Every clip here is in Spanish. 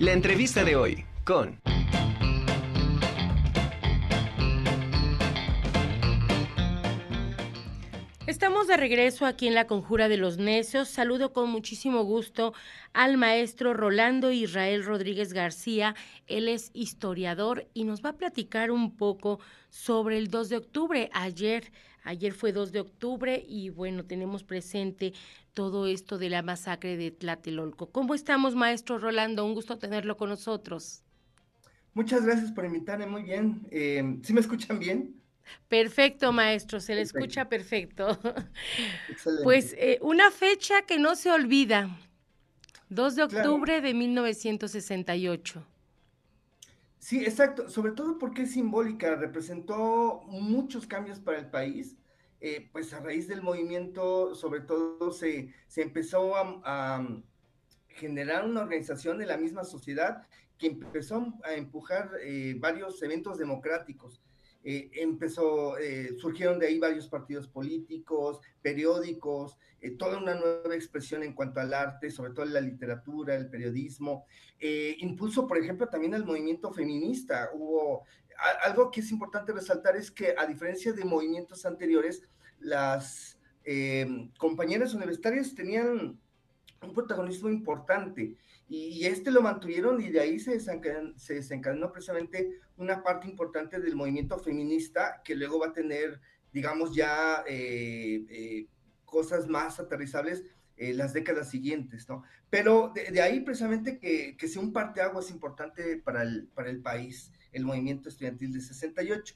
La entrevista de hoy con... Estamos de regreso aquí en la Conjura de los Necios. Saludo con muchísimo gusto al maestro Rolando Israel Rodríguez García. Él es historiador y nos va a platicar un poco sobre el 2 de octubre. Ayer, ayer fue 2 de octubre y bueno, tenemos presente todo esto de la masacre de Tlatelolco. ¿Cómo estamos, maestro Rolando? Un gusto tenerlo con nosotros. Muchas gracias por invitarme, muy bien. Eh, ¿Sí me escuchan bien? Perfecto, maestro, se le escucha perfecto. Pues eh, una fecha que no se olvida, 2 de octubre de 1968. Sí, exacto, sobre todo porque es simbólica, representó muchos cambios para el país, eh, pues a raíz del movimiento, sobre todo se, se empezó a, generar una organización de la misma sociedad que empezó a empujar eh, varios eventos democráticos eh, empezó, eh, surgieron de ahí varios partidos políticos, periódicos, eh, toda una nueva expresión en cuanto al arte, sobre todo en la literatura, el periodismo. impulso, por ejemplo, también el movimiento feminista. Hubo algo que es importante resaltar es que a diferencia de movimientos anteriores, las compañeras universitarias tenían un protagonismo importante y, este lo mantuvieron y de ahí se desencadenó, se desencadenó, precisamente una parte importante del movimiento feminista que luego va a tener, digamos, ya eh, eh, cosas más aterrizables en las décadas siguientes, ¿no? Pero de, ahí precisamente que, que sea un parteaguas importante para el, para el país, el movimiento estudiantil de 68.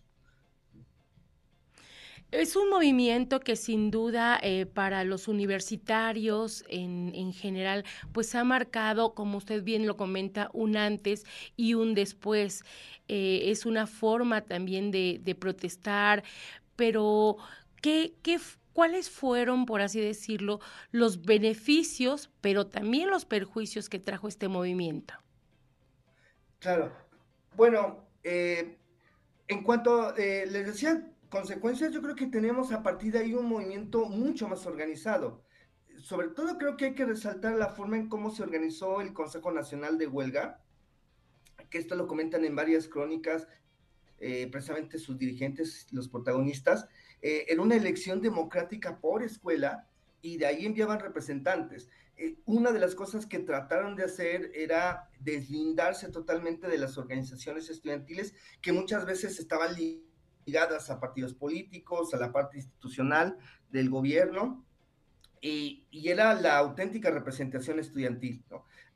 Es un movimiento que sin duda eh, para los universitarios en, en, general, pues ha marcado, como usted bien lo comenta, un antes y un después. Eh, es una forma también de, protestar, pero ¿qué, qué, ¿cuáles fueron, por así decirlo, los beneficios, pero también los perjuicios que trajo este movimiento? Claro. Bueno, eh, en cuanto les decía consecuencias, yo creo que tenemos a partir de ahí un movimiento mucho más organizado. Sobre todo creo que hay que resaltar la forma en cómo se organizó el Consejo Nacional de Huelga, que esto lo comentan en varias crónicas, eh, precisamente sus dirigentes, los protagonistas, eh, en una elección democrática por escuela y de ahí enviaban representantes. Eh, una de las cosas que trataron de hacer era deslindarse totalmente de las organizaciones estudiantiles que muchas veces estaban ligadas a partidos políticos, a la parte institucional del gobierno, y, era la auténtica representación estudiantil.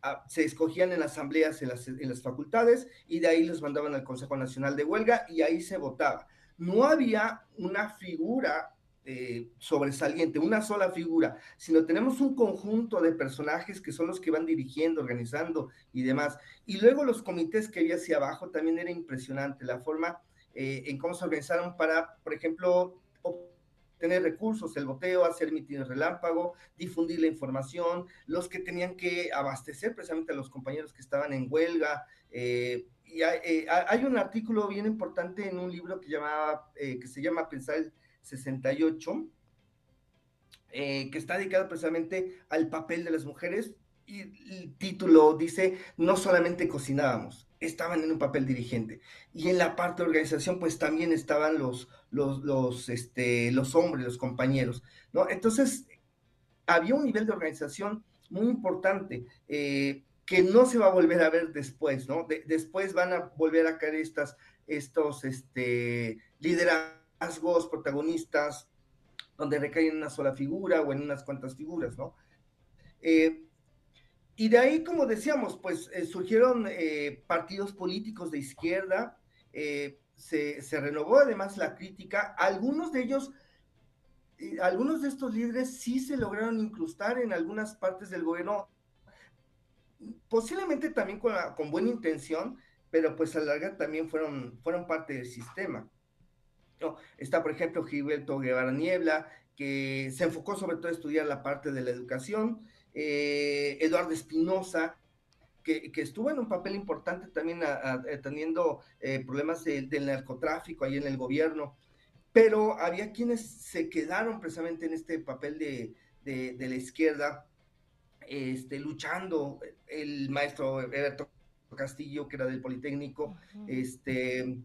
Ah, se escogían en asambleas en las, en las facultades y de ahí los mandaban al Consejo Nacional de Huelga y ahí se votaba. No había una figura eh, sobresaliente, una sola figura, sino tenemos un conjunto de personajes que son los que van dirigiendo, organizando y demás. Y luego los comités que había hacia abajo también era impresionante, la forma eh, en cómo se organizaron para, por ejemplo, obtener recursos, el boteo, hacer mítines relámpago, difundir la información, los que tenían que abastecer precisamente a los compañeros que estaban en huelga. Eh, y eh, hay, un artículo bien importante en un libro que, que se llama Pensar el 68, que está dedicado precisamente al papel de las mujeres y el título dice, no solamente cocinábamos, estaban en un papel dirigente. Y en la parte de organización, pues también estaban los, los, este, los hombres, los compañeros, ¿no? Entonces, había un nivel de organización muy importante eh, que no se va a volver a ver después, ¿no? después van a volver a caer estas, estos este, liderazgos, protagonistas, donde recaen en una sola figura o en unas cuantas figuras, ¿no? Eh, y de ahí, como decíamos, pues eh, surgieron eh, partidos políticos de izquierda, eh, se, renovó además la crítica, algunos de ellos, algunos de estos líderes sí se lograron incrustar en algunas partes del gobierno, posiblemente también con, con buena intención, pero pues a la larga también fueron, fueron parte del sistema. No, está, por ejemplo, Gilberto Guevara Niebla, que se enfocó sobre todo a estudiar la parte de la educación, eh, Eduardo Espinosa, que, estuvo en un papel importante también atendiendo eh, problemas del narcotráfico ahí en el gobierno, pero había quienes se quedaron precisamente en este papel de, la izquierda, este, luchando, el maestro Eberto Castillo, que era del Politécnico, este,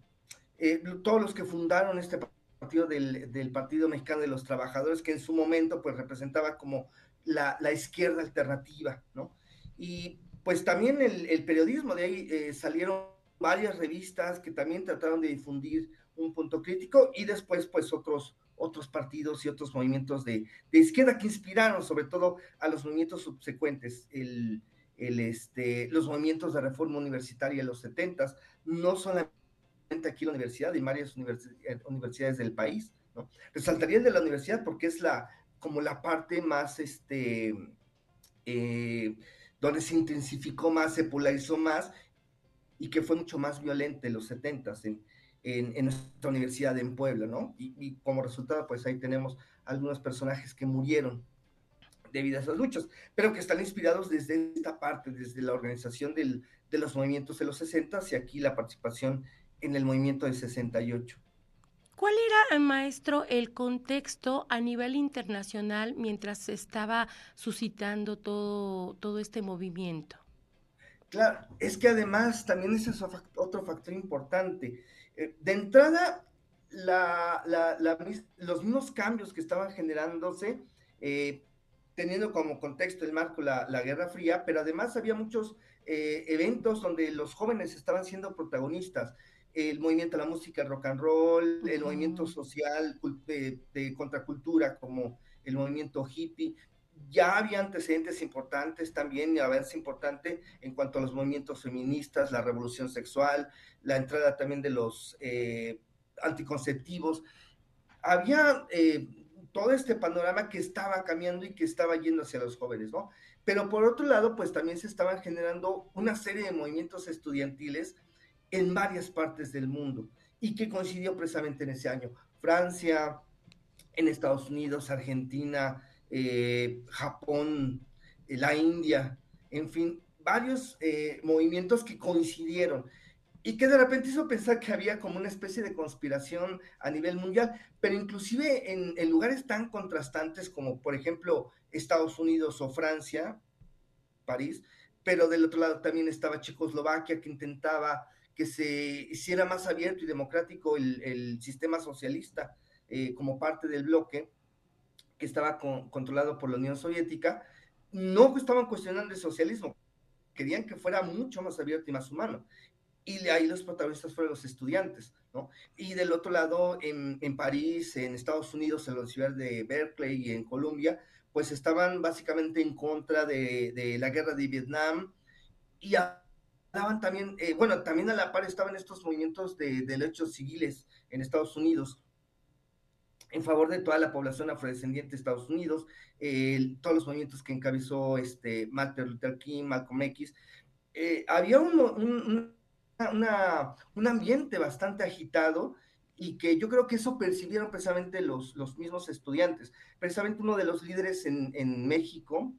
eh, todos los que fundaron este partido del, del, Partido Mexicano de los Trabajadores, que en su momento pues representaba como la, izquierda alternativa, ¿no? Y pues también el, periodismo, de ahí eh, salieron varias revistas que también trataron de difundir un punto crítico y después pues otros, otros partidos y otros movimientos de, izquierda que inspiraron sobre todo a los movimientos subsecuentes, el, el, este, los movimientos de reforma universitaria en los 70, no solamente aquí en la universidad, en varias eh, universidades del país. ¿no? Resaltaría de la universidad porque es la, como la parte más, este, eh, donde se intensificó más, se polarizó más y que fue mucho más violenta en los 70 en, en, nuestra universidad en Puebla, ¿no? Y, y, como resultado, pues ahí tenemos algunos personajes que murieron debido a esas luchas, pero que están inspirados desde esta parte, desde la organización del, de los movimientos de los 60 y aquí la participación en el movimiento del 68. ¿Cuál era, maestro, el contexto a nivel internacional mientras se estaba suscitando todo, todo este movimiento? Claro, es que además también ese es otro factor importante. Eh, de entrada, la, la, la, los mismos cambios que estaban generándose, eh, teniendo como contexto el marco la, Guerra Fría, pero además había muchos eh, eventos donde los jóvenes estaban siendo protagonistas el movimiento de la música rock and roll, el movimiento social de, de, contracultura como el movimiento hippie. Ya había antecedentes importantes también, y avance importante en cuanto a los movimientos feministas, la revolución sexual, la entrada también de los eh, anticonceptivos. Había eh, todo este panorama que estaba cambiando y que estaba yendo hacia los jóvenes, ¿no? Pero por otro lado, pues también se estaban generando una serie de movimientos estudiantiles en varias partes del mundo y que coincidió precisamente en ese año. Francia, en Estados Unidos, Argentina, eh, Japón, eh, la India, en fin, varios eh, movimientos que coincidieron y que de repente hizo pensar que había como una especie de conspiración a nivel mundial, pero inclusive en, en lugares tan contrastantes como por ejemplo Estados Unidos o Francia, París, pero del otro lado también estaba Checoslovaquia que intentaba que se hiciera más abierto y democrático el, el sistema socialista eh, como parte del bloque que estaba con, controlado por la Unión Soviética, no estaban cuestionando el socialismo, querían que fuera mucho más abierto y más humano. Y de ahí los protagonistas fueron los estudiantes, ¿no? Y del otro lado, en, en París, en Estados Unidos, en la ciudad de Berkeley y en Colombia, pues estaban básicamente en contra de, de la guerra de Vietnam y a, estaban también, eh, bueno, también a la par estaban estos movimientos de, derechos civiles en Estados Unidos en favor de toda la población afrodescendiente de Estados Unidos, eh, todos los movimientos que encabezó este Martin Luther King, Malcolm X. Eh, había un, un, ambiente bastante agitado y que yo creo que eso percibieron precisamente los, los mismos estudiantes. Precisamente uno de los líderes en, en México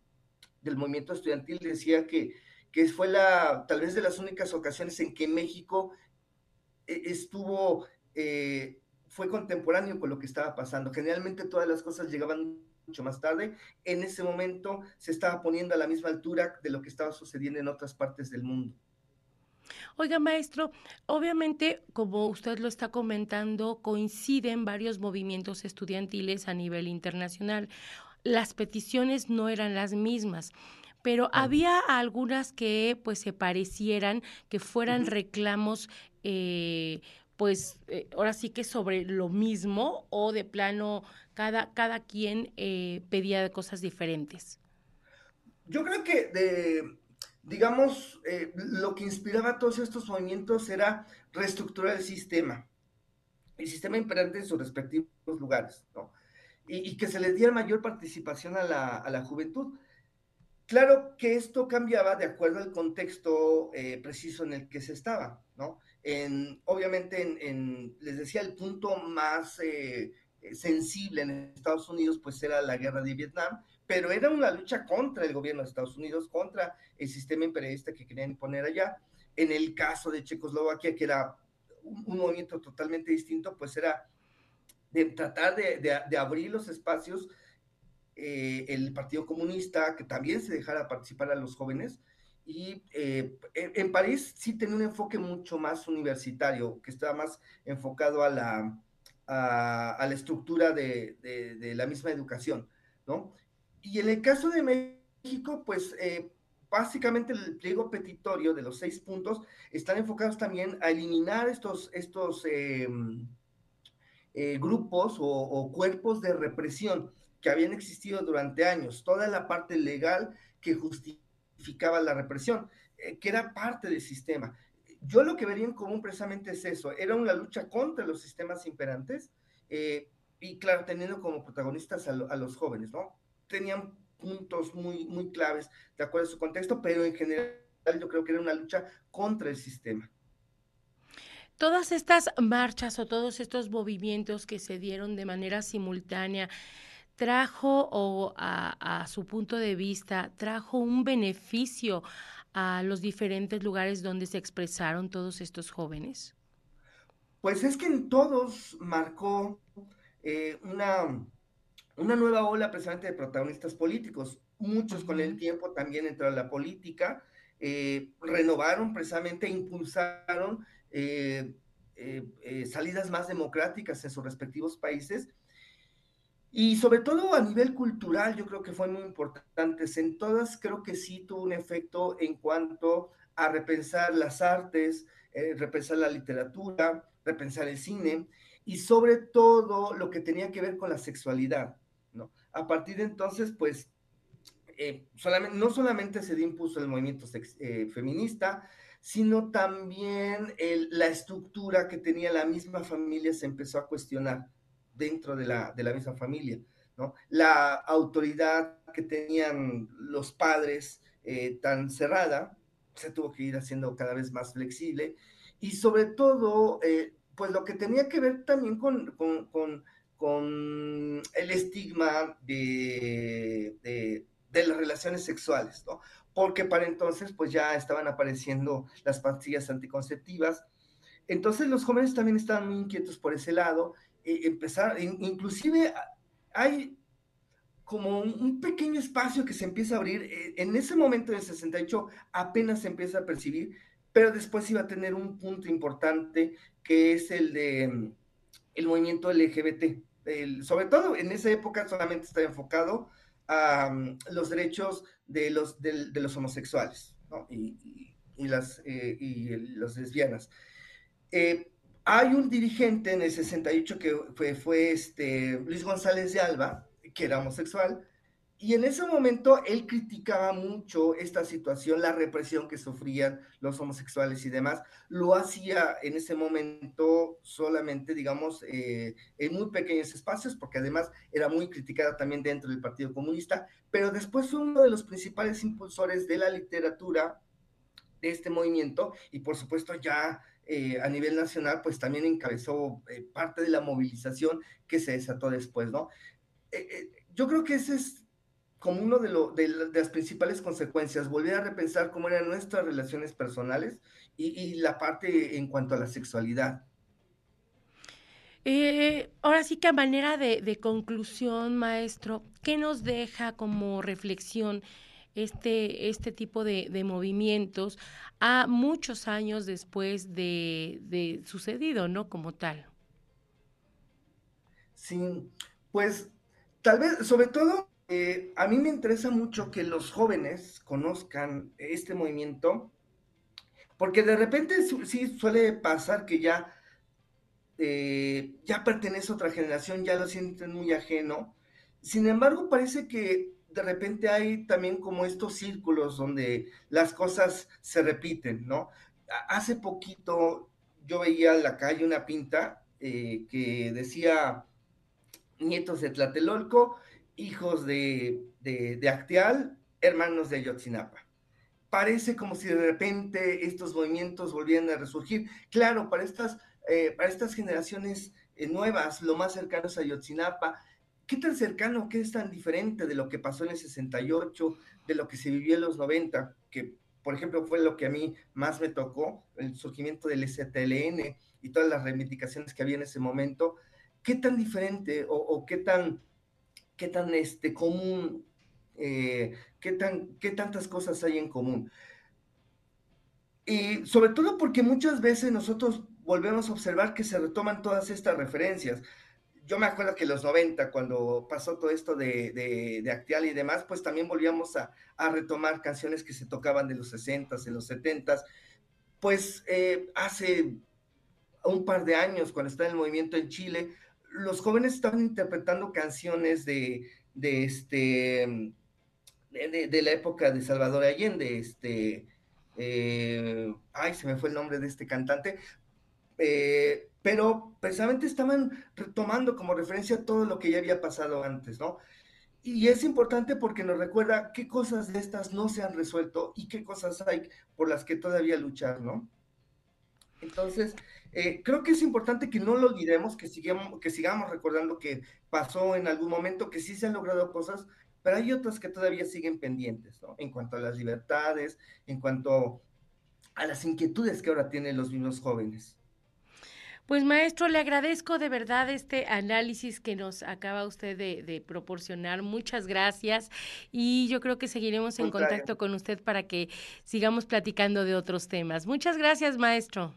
del movimiento estudiantil decía que que fue la, tal vez de las únicas ocasiones en que México eh, estuvo, eh, fue contemporáneo con lo que estaba pasando. Generalmente todas las cosas llegaban mucho más tarde. En ese momento se estaba poniendo a la misma altura de lo que estaba sucediendo en otras partes del mundo. Oiga, maestro, obviamente, como usted lo está comentando, coinciden varios movimientos estudiantiles a nivel internacional. Las peticiones no eran las mismas pero había algunas que pues se parecieran, que fueran uh -huh. reclamos, eh, pues eh, ahora sí que sobre lo mismo o de plano cada, cada quien eh, pedía cosas diferentes. Yo creo que de, digamos, eh, lo que inspiraba todos estos movimientos era reestructurar el sistema, el sistema imperante en sus respectivos lugares, ¿no? Y, y que se les diera mayor participación a la, a la juventud. Claro que esto cambiaba de acuerdo al contexto eh, preciso en el que se estaba, ¿no? En, obviamente, en, les decía, el punto más eh, sensible en Estados Unidos, pues era la guerra de Vietnam, pero era una lucha contra el gobierno de Estados Unidos, contra el sistema imperialista que querían imponer allá. En el caso de Checoslovaquia, que era un, un movimiento totalmente distinto, pues era de tratar de abrir los espacios eh, el Partido Comunista, que también se dejara participar a los jóvenes, Y eh, en, París sí tenía un enfoque mucho más universitario, que estaba más enfocado a la, a, la estructura de, de, la misma educación, ¿no? Y en el caso de México, pues eh, básicamente el pliego petitorio de los seis puntos están enfocados también a eliminar estos, estos em, eh, grupos o, cuerpos de represión que habían existido durante años, toda la parte legal que justificaba la represión, eh, que era parte del sistema. Yo lo que vería en común precisamente es eso, era una lucha contra los sistemas imperantes eh, y claro, teniendo como protagonistas a, a los jóvenes, ¿no? Tenían puntos muy, muy claves de acuerdo a su contexto, pero en general yo creo que era una lucha contra el sistema. Todas estas marchas o todos estos movimientos que se dieron de manera simultánea, trajo o a, su punto de vista, trajo un beneficio a los diferentes lugares donde se expresaron todos estos jóvenes? Pues es que en todos marcó eh, una, una nueva ola precisamente de protagonistas políticos. Muchos con el tiempo también entraron a la política, eh, renovaron precisamente, impulsaron eh, eh, salidas más democráticas en sus respectivos países. Y sobre todo a nivel cultural, yo creo que fue muy importante. En todas creo que sí tuvo un efecto en cuanto a repensar las artes, repensar la literatura, repensar el cine y sobre todo lo que tenía que ver con la sexualidad. A partir de entonces, pues, eh, solamente, no solamente se dio impulso el movimiento eh, feminista, sino también la estructura que tenía la misma familia se empezó a cuestionar dentro de la, de la misma familia, ¿no? La autoridad que tenían los padres eh, tan cerrada se tuvo que ir haciendo cada vez más flexible y sobre todo, pues lo que tenía que ver también con, con con el estigma de, de, las relaciones sexuales, ¿no? Porque para entonces pues ya estaban apareciendo las pastillas anticonceptivas. Entonces los jóvenes también estaban muy inquietos por ese lado. E empezar, inclusive hay como un pequeño espacio que se empieza a abrir. E, en ese momento del 68 apenas se empieza a percibir, pero después iba a tener un punto importante que es el de el movimiento LGBT sobre todo en esa época solamente estaba enfocado a mm, los derechos de los, de, los homosexuales y, las, eh, y las lesbianas. Eh, hay un dirigente en el 68 que fue, este, Luis González de Alba, que era homosexual, y en ese momento él criticaba mucho esta situación, la represión que sufrían los homosexuales y demás. Lo hacía en ese momento solamente, digamos, eh, en muy pequeños espacios, porque además era muy criticada también dentro del Partido Comunista, pero después fue uno de los principales impulsores de la literatura de este movimiento y por supuesto ya eh, a nivel nacional, pues también encabezó eh, parte de la movilización que se desató después, ¿no? yo creo que ese es como uno de, de, las principales consecuencias, volver a repensar cómo eran nuestras relaciones personales y, la parte en cuanto a la sexualidad. Eh, ahora sí que a manera de, conclusión, maestro, ¿qué nos deja como reflexión este, este tipo de, movimientos a muchos años después de, de, sucedido, ¿no? Como tal. Sí, pues tal vez, sobre todo, eh, a mí me interesa mucho que los jóvenes conozcan este movimiento, porque de repente sí suele pasar que ya, eh, ya pertenece a otra generación, ya lo sienten muy ajeno. Sin embargo, parece que de repente hay también como estos círculos donde las cosas se repiten, ¿no? Hace poquito yo veía en la calle una pinta eh, que decía nietos de Tlatelolco hijos de, de, Acteal, hermanos de Ayotzinapa. Parece como si de repente estos movimientos volvieran a resurgir. Claro, para estas, eh, para estas generaciones eh, nuevas, lo más cercano es Ayotzinapa. ¿Qué tan cercano, qué es tan diferente de lo que pasó en el 68, de lo que se vivió en los 90, que por ejemplo fue lo que a mí más me tocó, el surgimiento del STLN y todas las reivindicaciones que había en ese momento? ¿Qué tan diferente o qué tan qué tan este, común, eh, qué, tan, qué tantas cosas hay en común. Y sobre todo porque muchas veces nosotros volvemos a observar que se retoman todas estas referencias. Yo me acuerdo que en los 90, cuando pasó todo esto de, de, Actial y demás, pues también volvíamos a, a, retomar canciones que se tocaban de los 60s, de los 70s. Pues eh, hace un par de años, cuando estaba el movimiento en Chile, los jóvenes estaban interpretando canciones de, de este, de, la época de Salvador Allende, este, eh, ay, se me fue el nombre de este cantante, eh, pero precisamente estaban retomando como referencia todo lo que ya había pasado antes, ¿no? Y es importante porque nos recuerda qué cosas de estas no se han resuelto y qué cosas hay por las que todavía luchar, ¿no? Entonces, eh, creo que es importante que no lo olvidemos, que sigamos, que sigamos recordando que pasó en algún momento, que sí se han logrado cosas, pero hay otras que todavía siguen pendientes, ¿no? En cuanto a las libertades, en cuanto a las inquietudes que ahora tienen los mismos jóvenes. Pues maestro, le agradezco de verdad este análisis que nos acaba usted de, proporcionar. Muchas gracias y yo creo que seguiremos en contacto con usted para que sigamos platicando de otros temas. Muchas gracias, maestro.